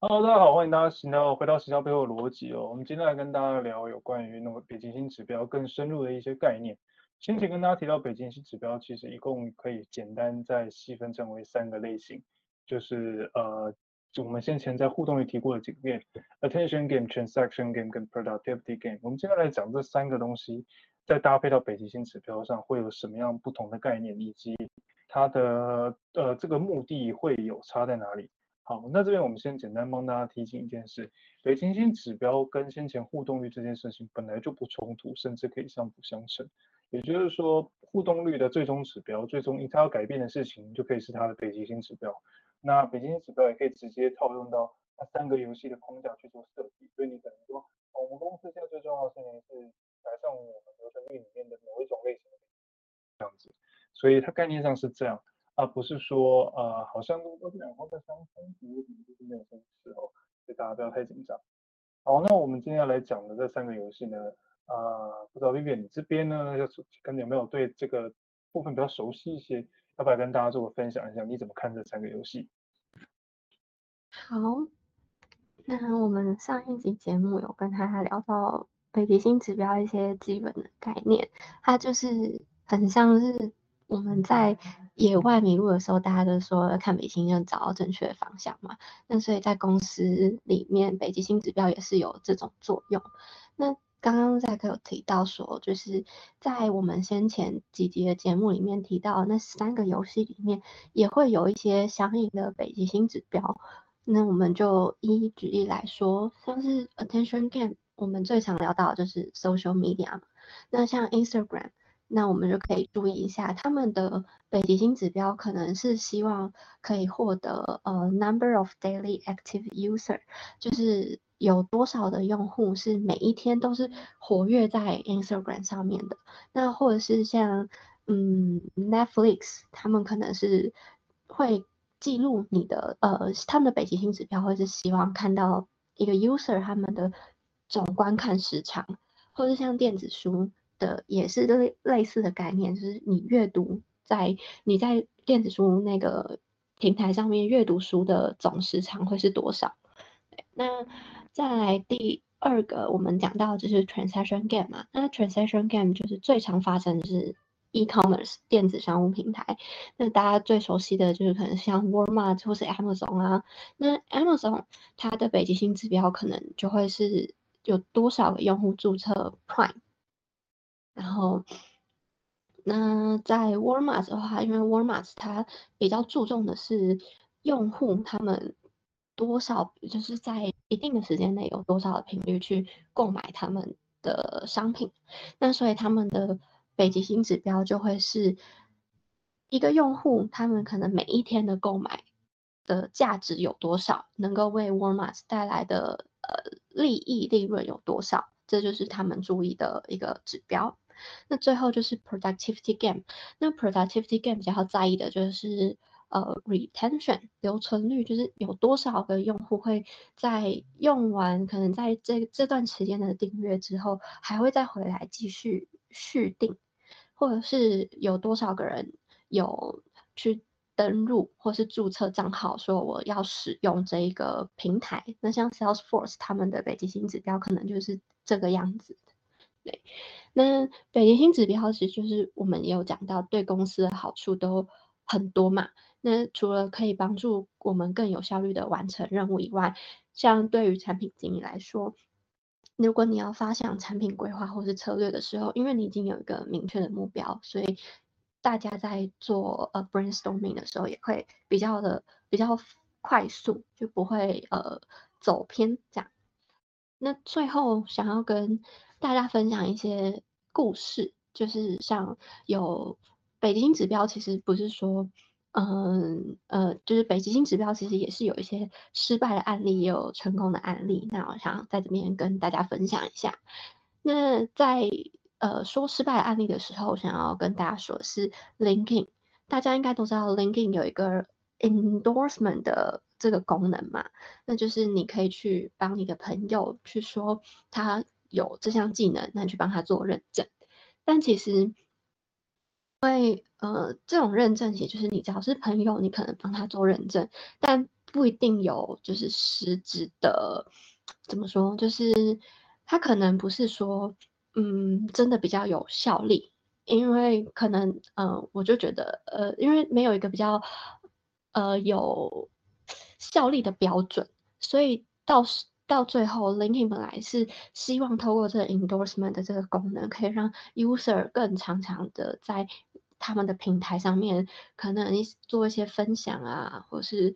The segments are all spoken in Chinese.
Hello，大家好，欢迎大家行到回到行销背后的逻辑哦。我们今天来跟大家聊有关于那个北极星指标更深入的一些概念。先前跟大家提到北极星指标，其实一共可以简单再细分成为三个类型，就是呃，我们先前在互动里提过的几个 game，attention game、transaction game 跟 productivity game。我们今天来讲这三个东西，再搭配到北极星指标上会有什么样不同的概念，以及它的呃这个目的会有差在哪里。好，那这边我们先简单帮大家提醒一件事，北极星指标跟先前互动率这件事情本来就不冲突，甚至可以相辅相成。也就是说，互动率的最终指标，最终它要改变的事情，就可以是它的北极星指标。那北极星指标也可以直接套用到那三个游戏的框架去做设计。所以你可能说，我们公司现在最重要的事情是改善我们流程率里面的某一种类型的这样子。所以它概念上是这样。而、不是说呃，好像都都是两方在相冲突，就是没有这个时候，所以大家不要太紧张。好，那我们今天要来讲的这三个游戏呢，呃，不知道 Vivian 你这边呢，要跟你有没有对这个部分比较熟悉一些，要不要跟大家做个分享一下，你怎么看这三个游戏？好，那我们上一集节目有跟他聊到北极星指标一些基本的概念，它就是很像是。我们在野外迷路的时候，大家都说看北极星就找到正确的方向嘛。那所以在公司里面，北极星指标也是有这种作用。那刚刚在哥有提到说，就是在我们先前几集的节目里面提到，那三个游戏里面也会有一些相应的北极星指标。那我们就一一举例来说，像是 Attention Game，我们最常聊到就是 Social Media。那像 Instagram。那我们就可以注意一下，他们的北极星指标可能是希望可以获得呃 number of daily active user，就是有多少的用户是每一天都是活跃在 Instagram 上面的。那或者是像嗯 Netflix，他们可能是会记录你的呃他们的北极星指标，会是希望看到一个 user 他们的总观看时长，或者像电子书。的也是类类似的概念，就是你阅读在你在电子书那个平台上面阅读书的总时长会是多少？那再来第二个，我们讲到就是 transaction game 嘛，那 transaction game 就是最常发生的是 e-commerce 电子商务平台，那大家最熟悉的就是可能像 Walmart 或是 Amazon 啊，那 Amazon 它的北极星指标可能就会是有多少个用户注册 Prime。然后，那在 Walmart 的话，因为 Walmart 它比较注重的是用户他们多少，就是在一定的时间内有多少的频率去购买他们的商品，那所以他们的北极星指标就会是一个用户他们可能每一天的购买的价值有多少，能够为 Walmart 带来的呃利益利润有多少，这就是他们注意的一个指标。那最后就是 productivity game，那 productivity game 比较在意的就是呃 retention 留存率，就是有多少个用户会在用完可能在这这段时间的订阅之后，还会再回来继续续订，或者是有多少个人有去登录或是注册账号说我要使用这一个平台。那像 Salesforce 他们的北极星指标可能就是这个样子。对，那北极星指标其实就是我们也有讲到，对公司的好处都很多嘛。那除了可以帮助我们更有效率的完成任务以外，像对于产品经理来说，如果你要发想产品规划或是策略的时候，因为你已经有一个明确的目标，所以大家在做呃 brainstorming 的时候也会比较的比较快速，就不会呃走偏这样。那最后想要跟大家分享一些故事，就是像有北极星指标，其实不是说，嗯呃，就是北极星指标其实也是有一些失败的案例，也有成功的案例。那我想在这边跟大家分享一下。那在呃说失败案例的时候，想要跟大家说是 LinkedIn，大家应该都知道 LinkedIn 有一个 endorsement 的这个功能嘛，那就是你可以去帮你的朋友去说他。有这项技能，那你去帮他做认证。但其实，因为呃，这种认证，也就是你只要是朋友，你可能帮他做认证。但不一定有就是实质的，怎么说？就是他可能不是说，嗯，真的比较有效力，因为可能，呃，我就觉得，呃，因为没有一个比较，呃，有效力的标准，所以到到最后，LinkedIn 本来是希望透过这个 endorsement 的这个功能，可以让 user 更常常的在他们的平台上面，可能做一些分享啊，或是。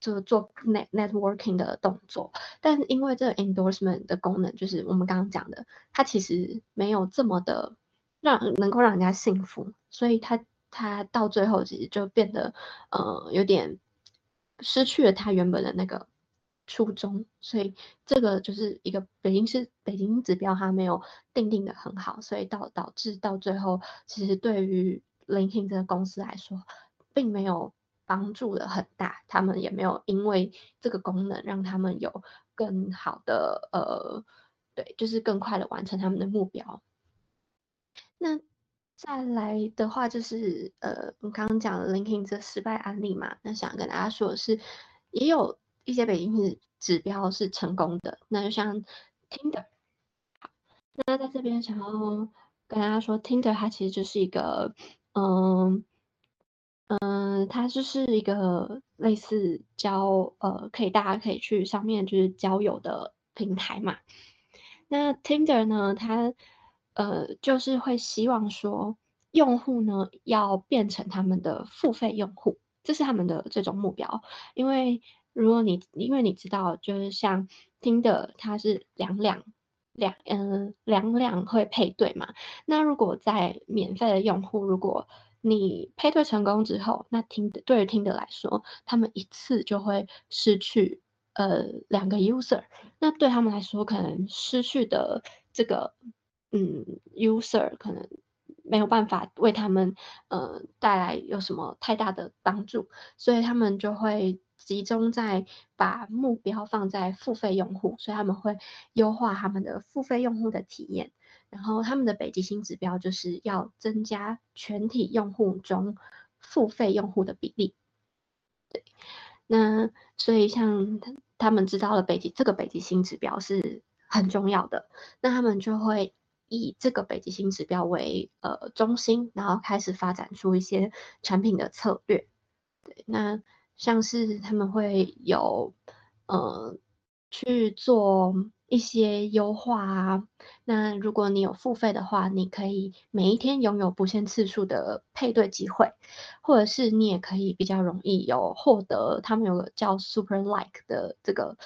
就做 net networking 的动作，但因为这个 endorsement 的功能，就是我们刚刚讲的，它其实没有这么的让能够让人家信服，所以它它到最后其实就变得呃有点失去了它原本的那个初衷，所以这个就是一个北京市北京指标它没有定定的很好，所以导导致到最后，其实对于 LinkedIn 这个公司来说，并没有。帮助的很大，他们也没有因为这个功能让他们有更好的呃，对，就是更快的完成他们的目标。那再来的话就是呃，我刚刚讲的 LinkedIn 这失败案例嘛，那想跟大家说的是，也有一些北京指标是成功的，那就像 Tinder。那在这边想要跟大家说，Tinder 它其实就是一个嗯。嗯，它就是一个类似交呃，可以大家可以去上面就是交友的平台嘛。那 Tinder 呢，它呃就是会希望说用户呢要变成他们的付费用户，这是他们的最终目标。因为如果你因为你知道，就是像 Tinder 它是两两两嗯两两会配对嘛。那如果在免费的用户如果你配对成功之后，那听的对于听的来说，他们一次就会失去呃两个 user，那对他们来说，可能失去的这个嗯 user 可能没有办法为他们呃带来有什么太大的帮助，所以他们就会集中在把目标放在付费用户，所以他们会优化他们的付费用户的体验。然后他们的北极星指标就是要增加全体用户中付费用户的比例。对，那所以像他们知道了北极这个北极星指标是很重要的，那他们就会以这个北极星指标为呃中心，然后开始发展出一些产品的策略。对，那像是他们会有呃去做。一些优化啊，那如果你有付费的话，你可以每一天拥有不限次数的配对机会，或者是你也可以比较容易有获得他们有个叫 Super Like 的这个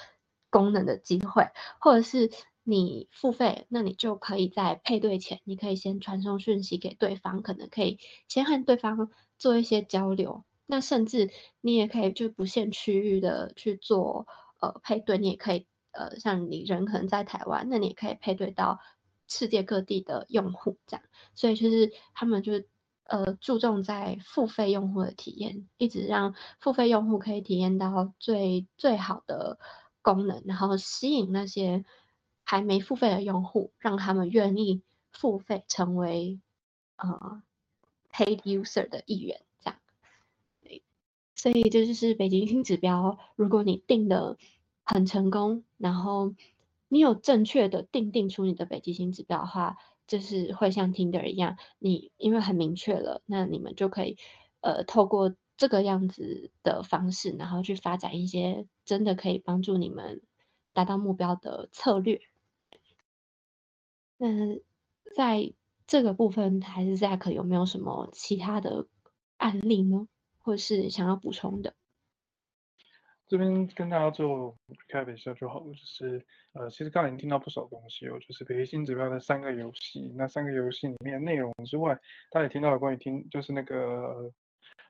功能的机会，或者是你付费，那你就可以在配对前，你可以先传送讯息给对方，可能可以先和对方做一些交流，那甚至你也可以就不限区域的去做呃配对，你也可以。呃，像你人可能在台湾，那你也可以配对到世界各地的用户，这样。所以就是他们就是呃注重在付费用户的体验，一直让付费用户可以体验到最最好的功能，然后吸引那些还没付费的用户，让他们愿意付费成为呃 paid user 的一员，所以这就是北极星指标，如果你定的。很成功，然后你有正确的定定出你的北极星指标的话，就是会像 Tinder 一样，你因为很明确了，那你们就可以呃透过这个样子的方式，然后去发展一些真的可以帮助你们达到目标的策略。那在这个部分，还是 Zack 有没有什么其他的案例呢？或是想要补充的？这边跟大家做 recap 一下就好了，就是呃，其实刚才已经听到不少东西哦，就是北极星指标的三个游戏，那三个游戏里面内容之外，大家也听到了关于听就是那个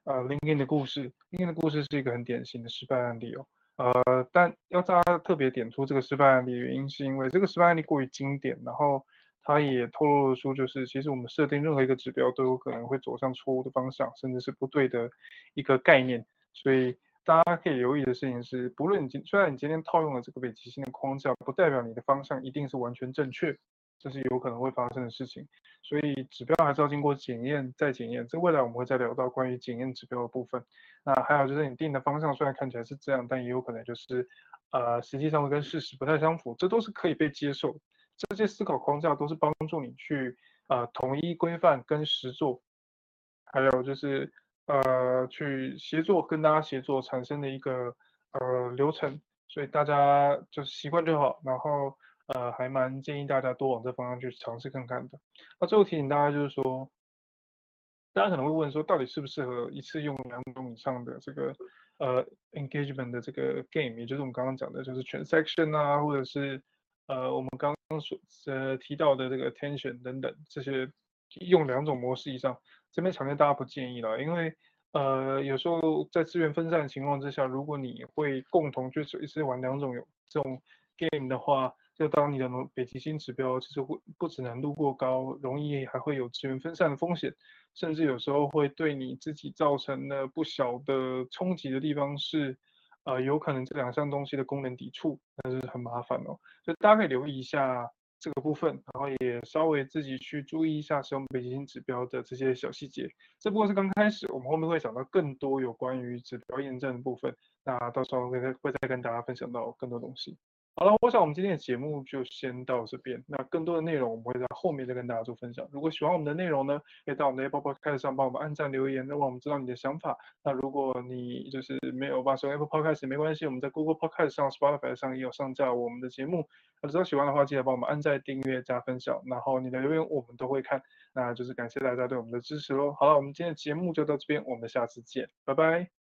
呃 l i n k i n 的故事 l i n k i n 的故事是一个很典型的失败案例哦，呃，但要大家特别点出这个失败案例原因，是因为这个失败案例过于经典，然后它也透露了出就是其实我们设定任何一个指标都有可能会走向错误的方向，甚至是不对的一个概念，所以。大家可以留意的事情是，不论你今虽然你今天套用了这个北极星的框架，不代表你的方向一定是完全正确。这是有可能会发生的事情。所以指标还是要经过检验再检验。这未来我们会再聊到关于检验指标的部分。那还有就是你定的方向虽然看起来是这样，但也有可能就是呃实际上会跟事实不太相符，这都是可以被接受。这些思考框架都是帮助你去呃统一规范跟实作，还有就是呃去协作跟大家协作产生的一个呃流程。所以大家就是习惯就好，然后呃还蛮建议大家多往这方向去尝试看看的。那最后提醒大家就是说，大家可能会问说，到底适不适合一次用两种以上的这个呃 engagement 的这个 game，也就是我们刚刚讲的，就是 transaction 啊，或者是呃我们刚刚所呃提到的这个 attention 等等这些用两种模式以上，这边强烈大家不建议了，因为。呃，有时候在资源分散的情况之下，如果你会共同就是一次玩两种有这种 game 的话，就当你的北极星指标其实会不止难度过高，容易还会有资源分散的风险，甚至有时候会对你自己造成了不小的冲击的地方是，呃，有可能这两项东西的功能抵触，但是很麻烦哦，所以大家可以留意一下。这个部分，然后也稍微自己去注意一下使用北极星指标的这些小细节。这不过是刚开始，我们后面会讲到更多有关于指标验证的部分。那到时候会再会再跟大家分享到更多东西。好了，我想我们今天的节目就先到这边。那更多的内容我们会在后面再跟大家做分享。如果喜欢我们的内容呢，可以到我们的 Apple Podcast 上帮我们按赞留言，让我们知道你的想法。那如果你就是没有办法使用 Apple Podcast 没关系，我们在 Google Podcast 上、Spotify 上也有上架我们的节目。那如果喜欢的话，记得帮我们按赞、订阅、加分享，然后你的留言我们都会看。那就是感谢大家对我们的支持喽。好了，我们今天的节目就到这边，我们下次见，拜拜。